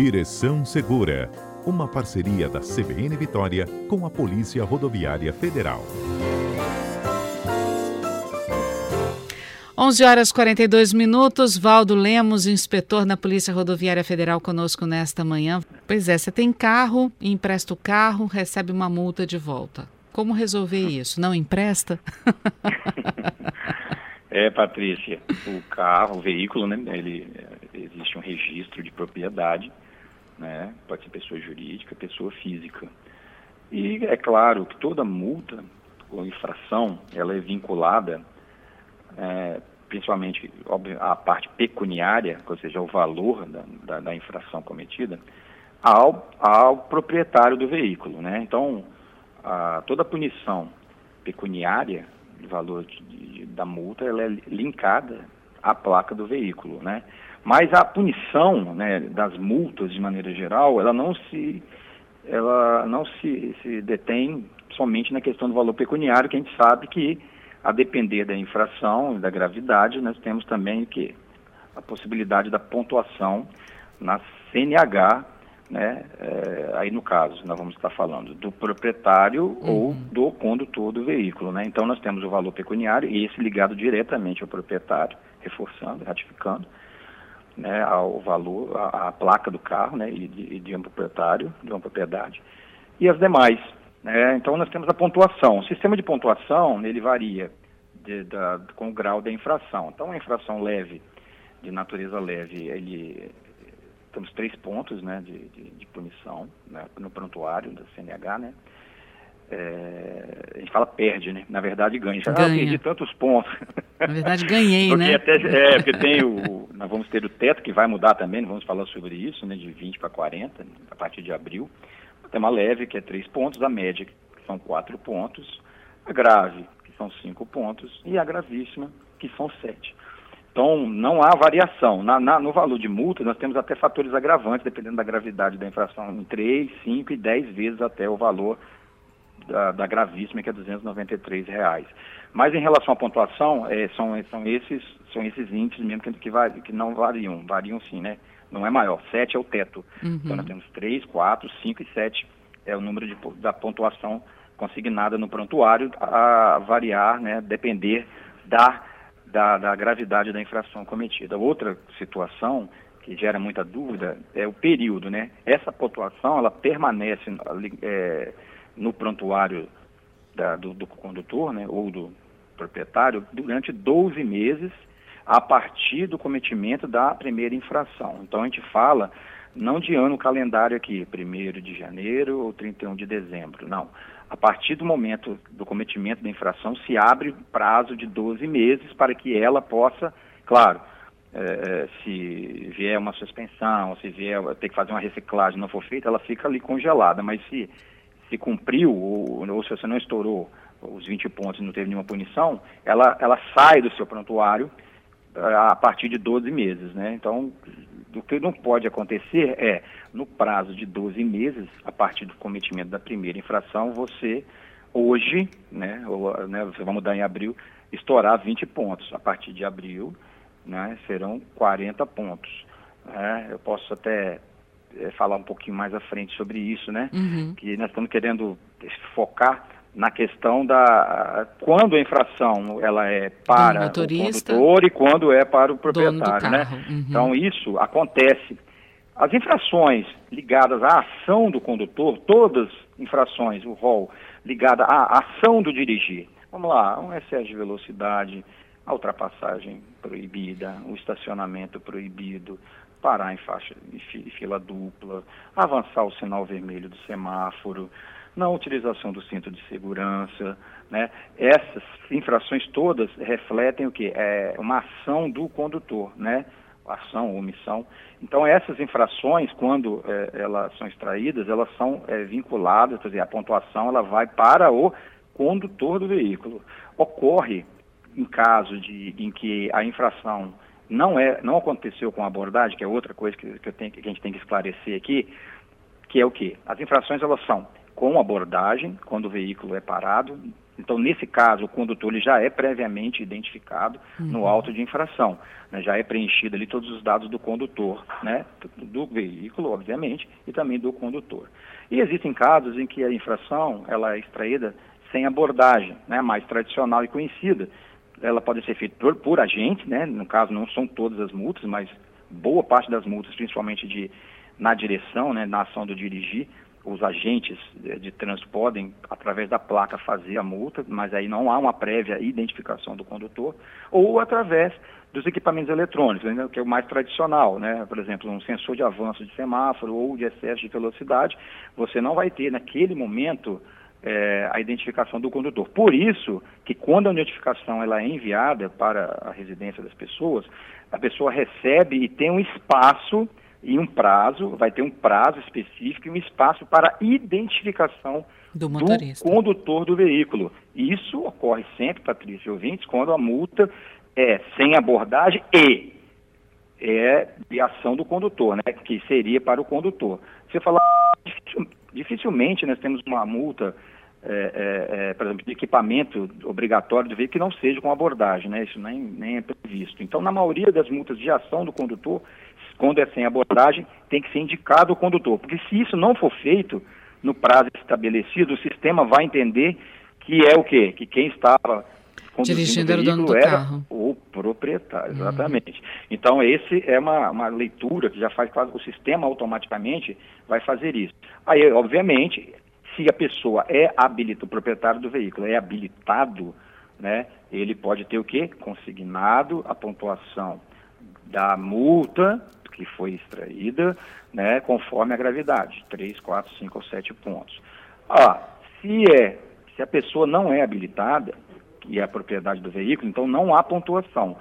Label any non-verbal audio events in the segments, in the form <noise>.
Direção Segura, uma parceria da CBN Vitória com a Polícia Rodoviária Federal. 11 horas 42 minutos. Valdo Lemos, inspetor na Polícia Rodoviária Federal, conosco nesta manhã. Pois é, você tem carro, empresta o carro, recebe uma multa de volta. Como resolver isso? Não empresta? <laughs> é, Patrícia, o carro, o veículo, né? Ele existe um registro de propriedade, né? Pode ser pessoa jurídica, pessoa física. E é claro que toda multa ou infração, ela é vinculada é, principalmente a parte pecuniária, ou seja, o valor da, da, da, infração cometida, ao, ao proprietário do veículo. Né? Então, a, toda punição pecuniária, do valor de, de, da multa, ela é linkada à placa do veículo. Né? Mas a punição né, das multas, de maneira geral, ela não se, ela não se, se detém somente na questão do valor pecuniário, que a gente sabe que a depender da infração e da gravidade, nós temos também que a possibilidade da pontuação na CNH, né? É, aí no caso, nós vamos estar falando do proprietário uhum. ou do condutor do veículo, né? Então nós temos o valor pecuniário e esse ligado diretamente ao proprietário, reforçando, ratificando, né? Ao valor, a, a placa do carro, né? E de, e de um proprietário, de uma propriedade e as demais, né? Então nós temos a pontuação. O sistema de pontuação ele varia de, da, com o grau da infração. Então a infração leve, de natureza leve, ele temos três pontos né, de, de, de punição né, no prontuário da CNH, né? É, a gente fala perde, né? Na verdade ganha. Já ganha. perdi tantos pontos. Na verdade ganhei, porque né? Até, é, porque tem o, nós vamos ter o teto que vai mudar também, vamos falar sobre isso, né? De 20 para 40, a partir de abril. Tem uma leve, que é três pontos, a média, que são quatro pontos, a grave, que são cinco pontos, e a gravíssima, que são sete. Então, não há variação. Na, na, no valor de multa, nós temos até fatores agravantes, dependendo da gravidade da infração, em 3, 5 e 10 vezes até o valor da, da gravíssima, que é 293 reais. Mas em relação à pontuação, é, são, são, esses, são esses índices mesmo que, que, vai, que não variam. Variam sim, né? não é maior. 7 é o teto. Uhum. Então nós temos 3, 4, 5 e 7 é o número de, da pontuação consignada no prontuário a variar, né, depender da, da, da gravidade da infração cometida. Outra situação que gera muita dúvida é o período, né? Essa pontuação, ela permanece é, no prontuário da, do, do condutor, né, ou do proprietário, durante 12 meses a partir do cometimento da primeira infração. Então a gente fala não de ano calendário aqui, 1 de janeiro ou 31 de dezembro, não. A partir do momento do cometimento da infração, se abre prazo de 12 meses para que ela possa, claro, é, se vier uma suspensão, se vier ter que fazer uma reciclagem não for feita, ela fica ali congelada. Mas se, se cumpriu, ou, ou se você não estourou os 20 pontos e não teve nenhuma punição, ela, ela sai do seu prontuário a partir de 12 meses, né? Então, o que não pode acontecer é, no prazo de 12 meses, a partir do cometimento da primeira infração, você hoje, né, ou, né vai mudar em abril, estourar 20 pontos. A partir de abril, né, serão 40 pontos. Né? Eu posso até é, falar um pouquinho mais à frente sobre isso, né? Uhum. Que nós estamos querendo focar na questão da quando a infração ela é para o condutor e quando é para o proprietário, né? Uhum. Então isso acontece. As infrações ligadas à ação do condutor, todas infrações, o rol ligada à ação do dirigir. Vamos lá, um excesso de velocidade, a ultrapassagem proibida, o estacionamento proibido, parar em faixa em fila dupla, avançar o sinal vermelho do semáforo, na utilização do cinto de segurança, né? Essas infrações todas refletem o que? É uma ação do condutor, né? Ação omissão. Então, essas infrações, quando é, elas são extraídas, elas são é, vinculadas, quer dizer, a pontuação ela vai para o condutor do veículo. Ocorre em caso de, em que a infração não, é, não aconteceu com a abordagem, que é outra coisa que, que, tenho, que a gente tem que esclarecer aqui, que é o que? As infrações elas são com abordagem, quando o veículo é parado, Então, nesse caso, o condutor ele já é previamente identificado uhum. no auto de infração. Né? Já é preenchido ali todos os dados do condutor, né? do veículo, obviamente, e também do condutor. E existem casos em que a infração ela é extraída sem abordagem, né? mais tradicional e conhecida. Ela pode ser feita por, por agente, né? no caso não são todas as multas, mas boa parte das multas, principalmente de na direção, né, na ação do dirigir, os agentes de trânsito podem, através da placa, fazer a multa, mas aí não há uma prévia identificação do condutor, ou através dos equipamentos eletrônicos, né, que é o mais tradicional, né? por exemplo, um sensor de avanço de semáforo ou de excesso de velocidade, você não vai ter naquele momento é, a identificação do condutor. Por isso que quando a notificação ela é enviada para a residência das pessoas, a pessoa recebe e tem um espaço e um prazo, vai ter um prazo específico e um espaço para identificação do, do condutor do veículo. Isso ocorre sempre, Patrícia e ouvintes, quando a multa é sem abordagem e é de ação do condutor, né, que seria para o condutor. Você fala, dificilmente nós temos uma multa é, é, é, por exemplo, de equipamento obrigatório do veículo que não seja com abordagem, né? Isso nem, nem é previsto. Então, na maioria das multas de ação do condutor, quando é sem abordagem, tem que ser indicado o condutor. Porque se isso não for feito no prazo estabelecido, o sistema vai entender que é o quê? Que quem estava dirigindo era o dono do era carro. O proprietário, exatamente. Uhum. Então, esse é uma, uma leitura que já faz, o sistema automaticamente vai fazer isso. Aí, obviamente, se a pessoa é habilitada, o proprietário do veículo é habilitado, né, ele pode ter o quê? Consignado a pontuação da multa que foi extraída, né, conforme a gravidade, 3, 4, 5 ou 7 pontos. Ah, se é, se a pessoa não é habilitada, e é a propriedade do veículo, então não há pontuação.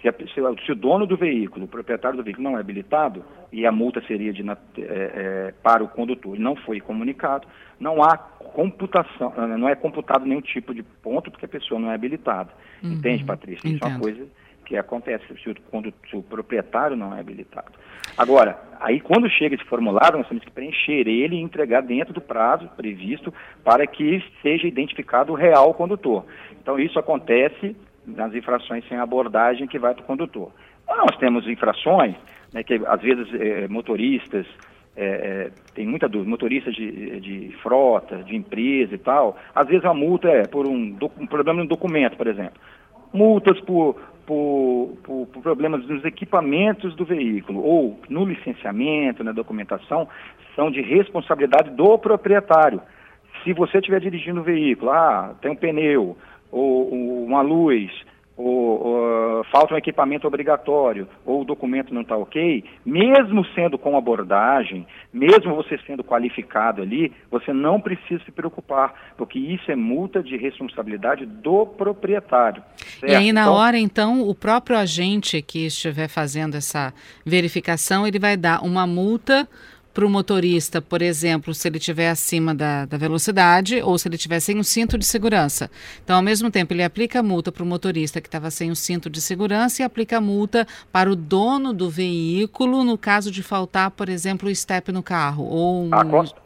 Se, a, se, se, o dono do veículo, o proprietário do veículo não é habilitado, e a multa seria de, é, é, para o condutor e não foi comunicado, não há computação, eh, não é computado nenhum tipo de ponto porque a pessoa não é habilitada. Uhum. Entende, Patrícia? Isso é uma coisa que acontece quando, o proprietário não é habilitado. Agora, aí quando chega esse formulário, nós temos que preencher ele e entregar dentro do prazo previsto para que seja identificado o real condutor. Então isso acontece nas infrações sem abordagem que vai para o condutor. Nós temos infrações né, que às vezes é, motoristas, é, tem muita dúvida, motoristas de, de frota, de empresa e tal, às vezes a multa é por um, um problema no documento, por exemplo. Multas por, por, por, por, problemas nos equipamentos do veículo ou no licenciamento, na documentação, são de responsabilidade do proprietário. Se você estiver dirigindo o veículo, ah, tem um pneu, ou, uma luz, ou, ou, falta um equipamento obrigatório, ou o documento não está ok, mesmo sendo com abordagem, mesmo você sendo qualificado ali, você não precisa se preocupar, porque isso é multa de responsabilidade do proprietário. Certo? E aí, na então, hora, então, o próprio agente que estiver fazendo essa verificação, ele vai dar uma multa para o motorista, por exemplo, se ele estiver acima da, da, velocidade ou se ele estiver sem o cinto de segurança. Então, ao mesmo tempo, ele aplica a multa para o motorista que estava sem o cinto de segurança e aplica a multa para o dono do veículo no caso de faltar, por exemplo, o step no carro. Ou um...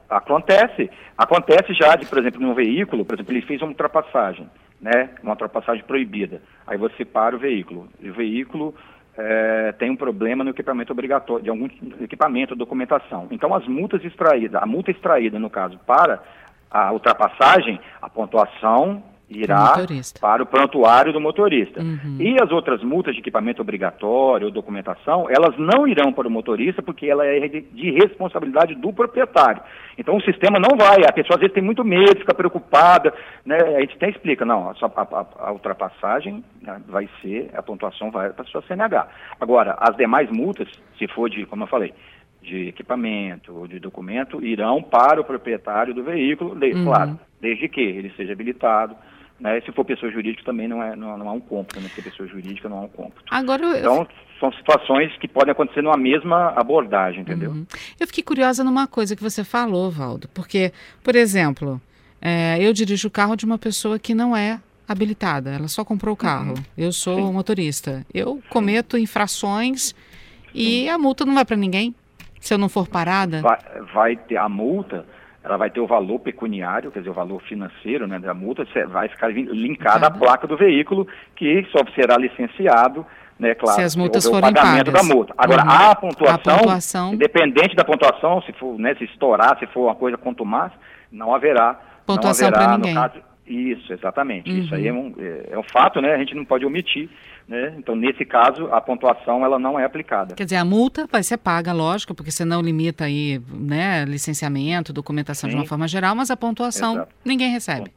Acontece. Acontece já de, por exemplo, num veículo, por exemplo, ele fez uma ultrapassagem, né? Uma ultrapassagem proibida. Aí você para o veículo. O veículo é, tem um problema no equipamento obrigatório, de algum equipamento, documentação. Então, as multas extraídas, a multa extraída, no caso, para a ultrapassagem, a pontuação irá para o prontuário do motorista. Uhum. E as outras multas de equipamento obrigatório ou documentação, elas não irão para o motorista porque ela é de responsabilidade do proprietário. Então o sistema não vai, a pessoa às vezes tem muito medo, fica preocupada, né? A gente até explica, não, a, a, a ultrapassagem né, vai ser, a pontuação vai para a sua CNH. Agora, as demais multas, se for de, como eu falei, de equipamento ou de documento, irão para o proprietário do veículo, de, uhum. claro, desde que ele seja habilitado, né? Se for pessoa jurídica, também não é, não, não há um cômputo, né? Se pessoa jurídica, não há um cômputo. Agora, então, eu... são situações que podem acontecer numa mesma abordagem, entendeu? Uhum. Eu fiquei curiosa numa coisa que você falou, Valdo, porque, por exemplo, é, eu dirijo o carro de uma pessoa que não é habilitada, ela só comprou o carro. Uhum. Eu sou Sim. motorista. Eu cometo infrações e a multa não vai para ninguém se eu não for parada? Vai, vai ter a multa ela vai ter o valor pecuniário, quer dizer, o valor financeiro né, da multa, vai ficar linkada à placa do veículo, que só será licenciado né, claro, se as multas forem pagamento pagas. da multa. Agora, uhum. a, pontuação, a pontuação, independente da pontuação, se for, né, se estourar, se for uma coisa contumaz, não haverá pontuação para ninguém. Caso, isso, exatamente. Uhum. Isso aí é um, é, é um fato, né? A gente não pode omitir. Né? Então, nesse caso, a pontuação ela não é aplicada. Quer dizer, a multa vai ser paga, lógico, porque você não limita aí, né, licenciamento, documentação Sim. de uma forma geral, mas a pontuação Exato. ninguém recebe.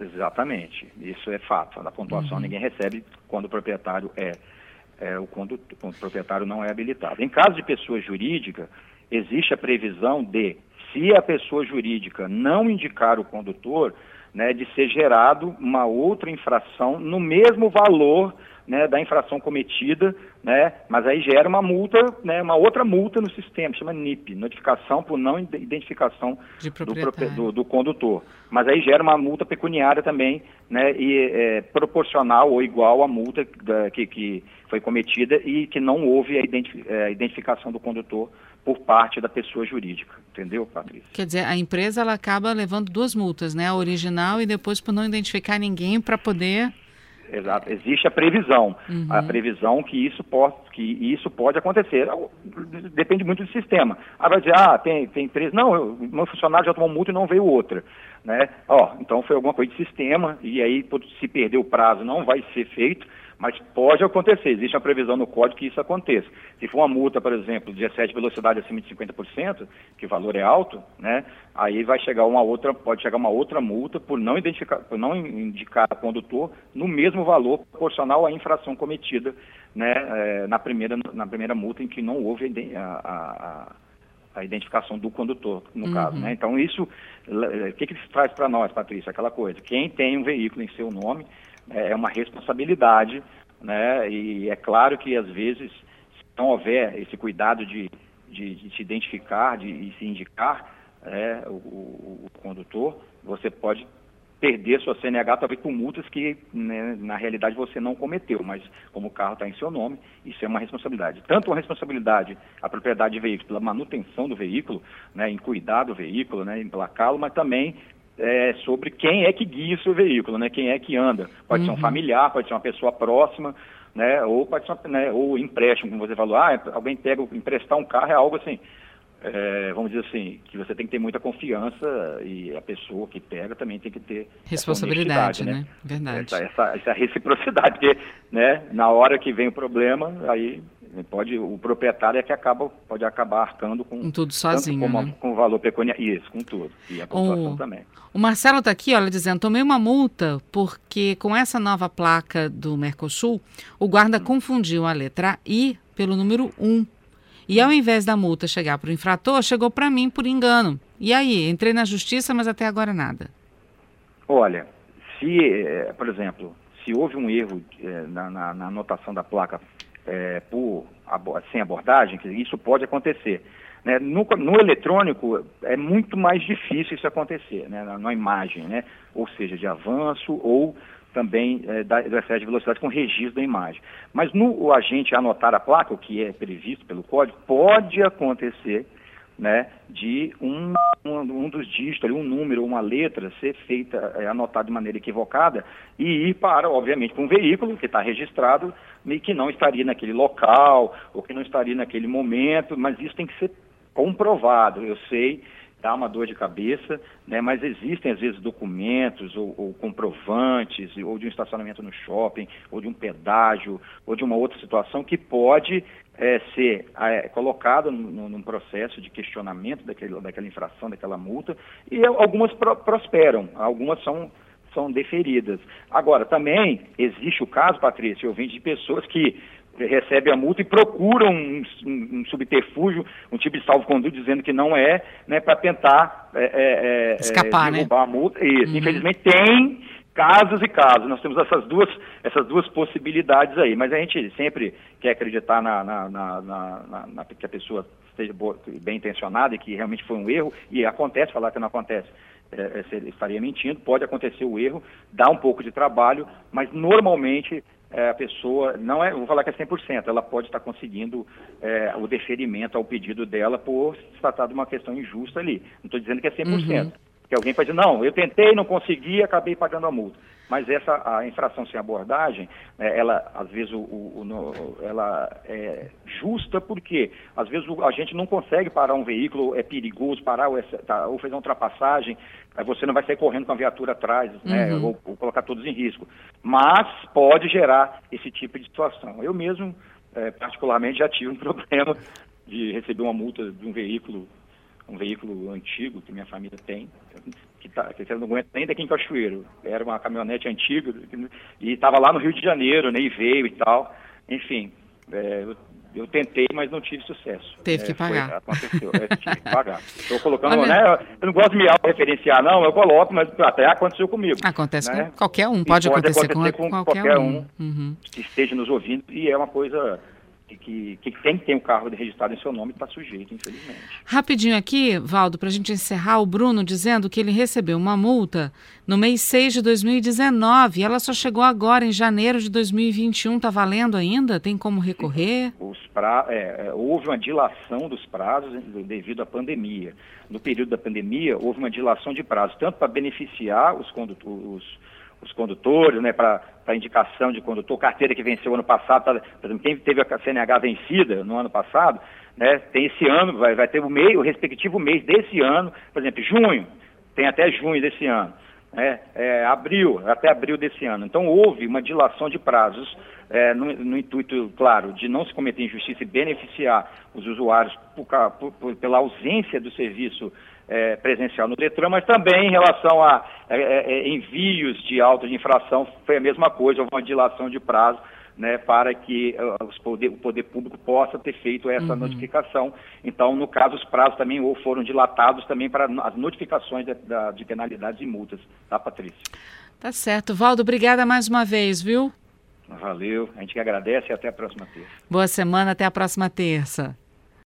Exatamente, isso é fato. A pontuação uhum. ninguém recebe quando o proprietário é, é o condutor, quando o proprietário não é habilitado. Em caso de pessoa jurídica, existe a previsão de, se a pessoa jurídica não indicar o condutor, né, de ser gerado uma outra infração no mesmo valor né, da infração cometida, né, mas aí gera uma multa, né, uma outra multa no sistema, chama NIP, notificação por não identificação do, do, do, condutor. Mas aí gera uma multa pecuniária também, né, e é, proporcional ou igual à multa da, que, que foi cometida e que não houve a é, identificação do condutor por parte da pessoa jurídica, entendeu, Patrícia? Quer dizer, a empresa ela acaba levando duas multas, né? A original e depois por não identificar ninguém para poder Exato. Existe a previsão. Uhum. A previsão que isso, pode, que isso pode acontecer. Depende muito do sistema. Ah, vai dizer, ah, tem, tem três. Não, eu, meu funcionário já tomou multa e não veio outra. Né? Ó, então foi alguma coisa de sistema, e aí se perder o prazo não vai ser feito. Mas pode acontecer, existe uma previsão no código que isso aconteça. Se for uma multa, por exemplo, de excesso de velocidade acima de 50%, que o valor é alto, né, aí vai chegar uma outra, pode chegar uma outra multa por não, identificar, por não indicar o condutor no mesmo valor proporcional à infração cometida né, é, na, primeira, na primeira multa em que não houve a, a, a identificação do condutor, no uhum. caso. Né? Então, isso, o que, que isso traz para nós, Patrícia? Aquela coisa, quem tem um veículo em seu nome, é, é uma responsabilidade, né? E é claro que às vezes, se não houver esse cuidado de, de, de se identificar, de, de se indicar é, o, o, condutor, você pode perder sua CNH talvez por multas que né, na realidade você não cometeu, mas como o carro está em seu nome, isso é uma responsabilidade. Tanto uma responsabilidade a propriedade de veículo pela manutenção do veículo, né, em cuidar do veículo, né, emplacá-lo, mas também é, sobre quem é que guia o seu veículo, né? Quem é que anda. Pode uhum. ser um uhum. familiar, pode ser uma pessoa próxima, né? Ou pode ser uma, né? ou empréstimo, como você falou, ah, alguém pega, emprestar um carro é algo assim, é, vamos dizer assim, que você tem que ter muita confiança e a pessoa que pega também tem que ter responsabilidade, né? né? Verdade. Essa, essa, essa, reciprocidade, porque, né? Na hora que vem o problema, aí pode o proprietário é que acaba pode acabar arcando com tudo sozinho, com, né? com o valor pecuniário, isso, com tudo e a pontuação o, também. O Marcelo está aqui, olha, dizendo, tomei uma multa porque com essa nova placa do Mercosul, o guarda hum. confundiu a letra I pelo número 1. E ao invés da multa chegar para o infrator, chegou para mim por engano. E aí, entrei na justiça, mas até agora nada. Olha, se, eh, por exemplo, se houve um erro eh, na, na, na anotação da placa é, por, sem abordagem, isso pode acontecer. Né? No, no, eletrônico é muito mais difícil isso acontecer, né? na, na, imagem, né? ou seja, de avanço ou também é, da, do excesso de velocidade com registro da imagem. Mas no o agente anotar a placa, o que é previsto pelo código, pode acontecer né, de um, um, um dos dígitos, um número, uma letra ser feita, é, anotada de maneira equivocada e ir para, obviamente, para um veículo que está registrado e que não estaria naquele local ou que não estaria naquele momento, mas isso tem que ser comprovado. Eu sei, dá uma dor de cabeça, né, mas existem às vezes documentos ou, ou comprovantes, ou de um estacionamento no shopping, ou de um pedágio, ou de uma outra situação que pode é, ser é, colocado num, processo de questionamento daquele, daquela infração, daquela multa, e algumas pro, prosperam, algumas são, são deferidas. Agora, também existe o caso, Patrícia, eu vim de pessoas que recebem a multa e procuram um, um, um subterfúgio, um tipo de salvo-conduto dizendo que não é, né, para tentar é, é, é escapar, né? derrubar né? a multa. Isso, uhum. infelizmente tem casos e casos. Nós temos essas duas, essas duas possibilidades aí, mas a gente sempre quer acreditar na, na, na, na, na que a pessoa esteja boa, bem intencionada e que realmente foi um erro, e acontece, falar que não acontece, é, é, estaria mentindo, pode acontecer o erro, dá um pouco de trabalho, mas normalmente é, a pessoa, não é, vou falar que é 100%, ela pode estar conseguindo é, o deferimento ao pedido dela por se tratar de uma questão injusta ali. Não estou dizendo que é 100%. Uhum. Que alguém pode dizer, não, eu tentei, não consegui, acabei pagando a multa. Mas essa a infração sem abordagem, né, ela às vezes o, o, o, ela é justa porque às vezes a gente não consegue parar um veículo, é perigoso parar ou, é, tá, ou fazer uma ultrapassagem, aí você não vai sair correndo com a viatura atrás, né, uhum. ou, ou, colocar todos em risco. Mas pode gerar esse tipo de situação. Eu mesmo, é, particularmente, já tive um <laughs> problema de receber uma multa de um veículo um veículo antigo que minha família tem, que, tá, que você não aguenta nem daqui em Cachoeiro. Era uma caminhonete antiga e estava lá no Rio de Janeiro, né, e veio e tal. Enfim, é, eu, eu, tentei, mas não tive sucesso. Teve é, que pagar. Aconteceu, é, tive que pagar. <laughs> Estou colocando, Olha... né, eu não gosto de me auto-referenciar, não, eu coloco, mas até aconteceu comigo. Acontece né? com qualquer um, pode, pode acontecer, acontecer, com, com qualquer, qualquer, um, um uhum. que esteja nos ouvindo, e é uma coisa que, que, tem que ter um carro registrado em seu nome está sujeito, infelizmente. Rapidinho aqui, Valdo, para a gente encerrar, o Bruno dizendo que ele recebeu uma multa no mês 6 de 2019 ela só chegou agora, em janeiro de 2021. Está valendo ainda? Tem como recorrer? Os pra, é, é, houve uma dilação dos prazos devido à pandemia. No período da pandemia, houve uma dilação de prazos, tanto para beneficiar os condutores os condutores, né, para indicação de condutor, carteira que venceu ano passado, tá, por exemplo, quem teve a CNH vencida no ano passado, né, tem esse ano, vai, vai ter o mês, o respectivo mês desse ano, por exemplo, junho, tem até junho desse ano, né, é, abril, até abril desse ano. Então houve uma dilação de prazos é, no, no, intuito, claro, de não se cometer injustiça e beneficiar os usuários por, por, por, pela ausência do serviço é, presencial no Detran, mas também em relação a é, é, é, envios de auto de infração, foi a mesma coisa, houve uma dilação de prazo né, para que uh, poder, o poder público possa ter feito essa uhum. notificação. Então, no caso, os prazos também ou foram dilatados também para as notificações de, de penalidades e multas, tá, Patrícia? Tá certo. Valdo, obrigada mais uma vez, viu? Valeu, a gente que agradece e até a próxima terça. Boa semana, até a próxima terça.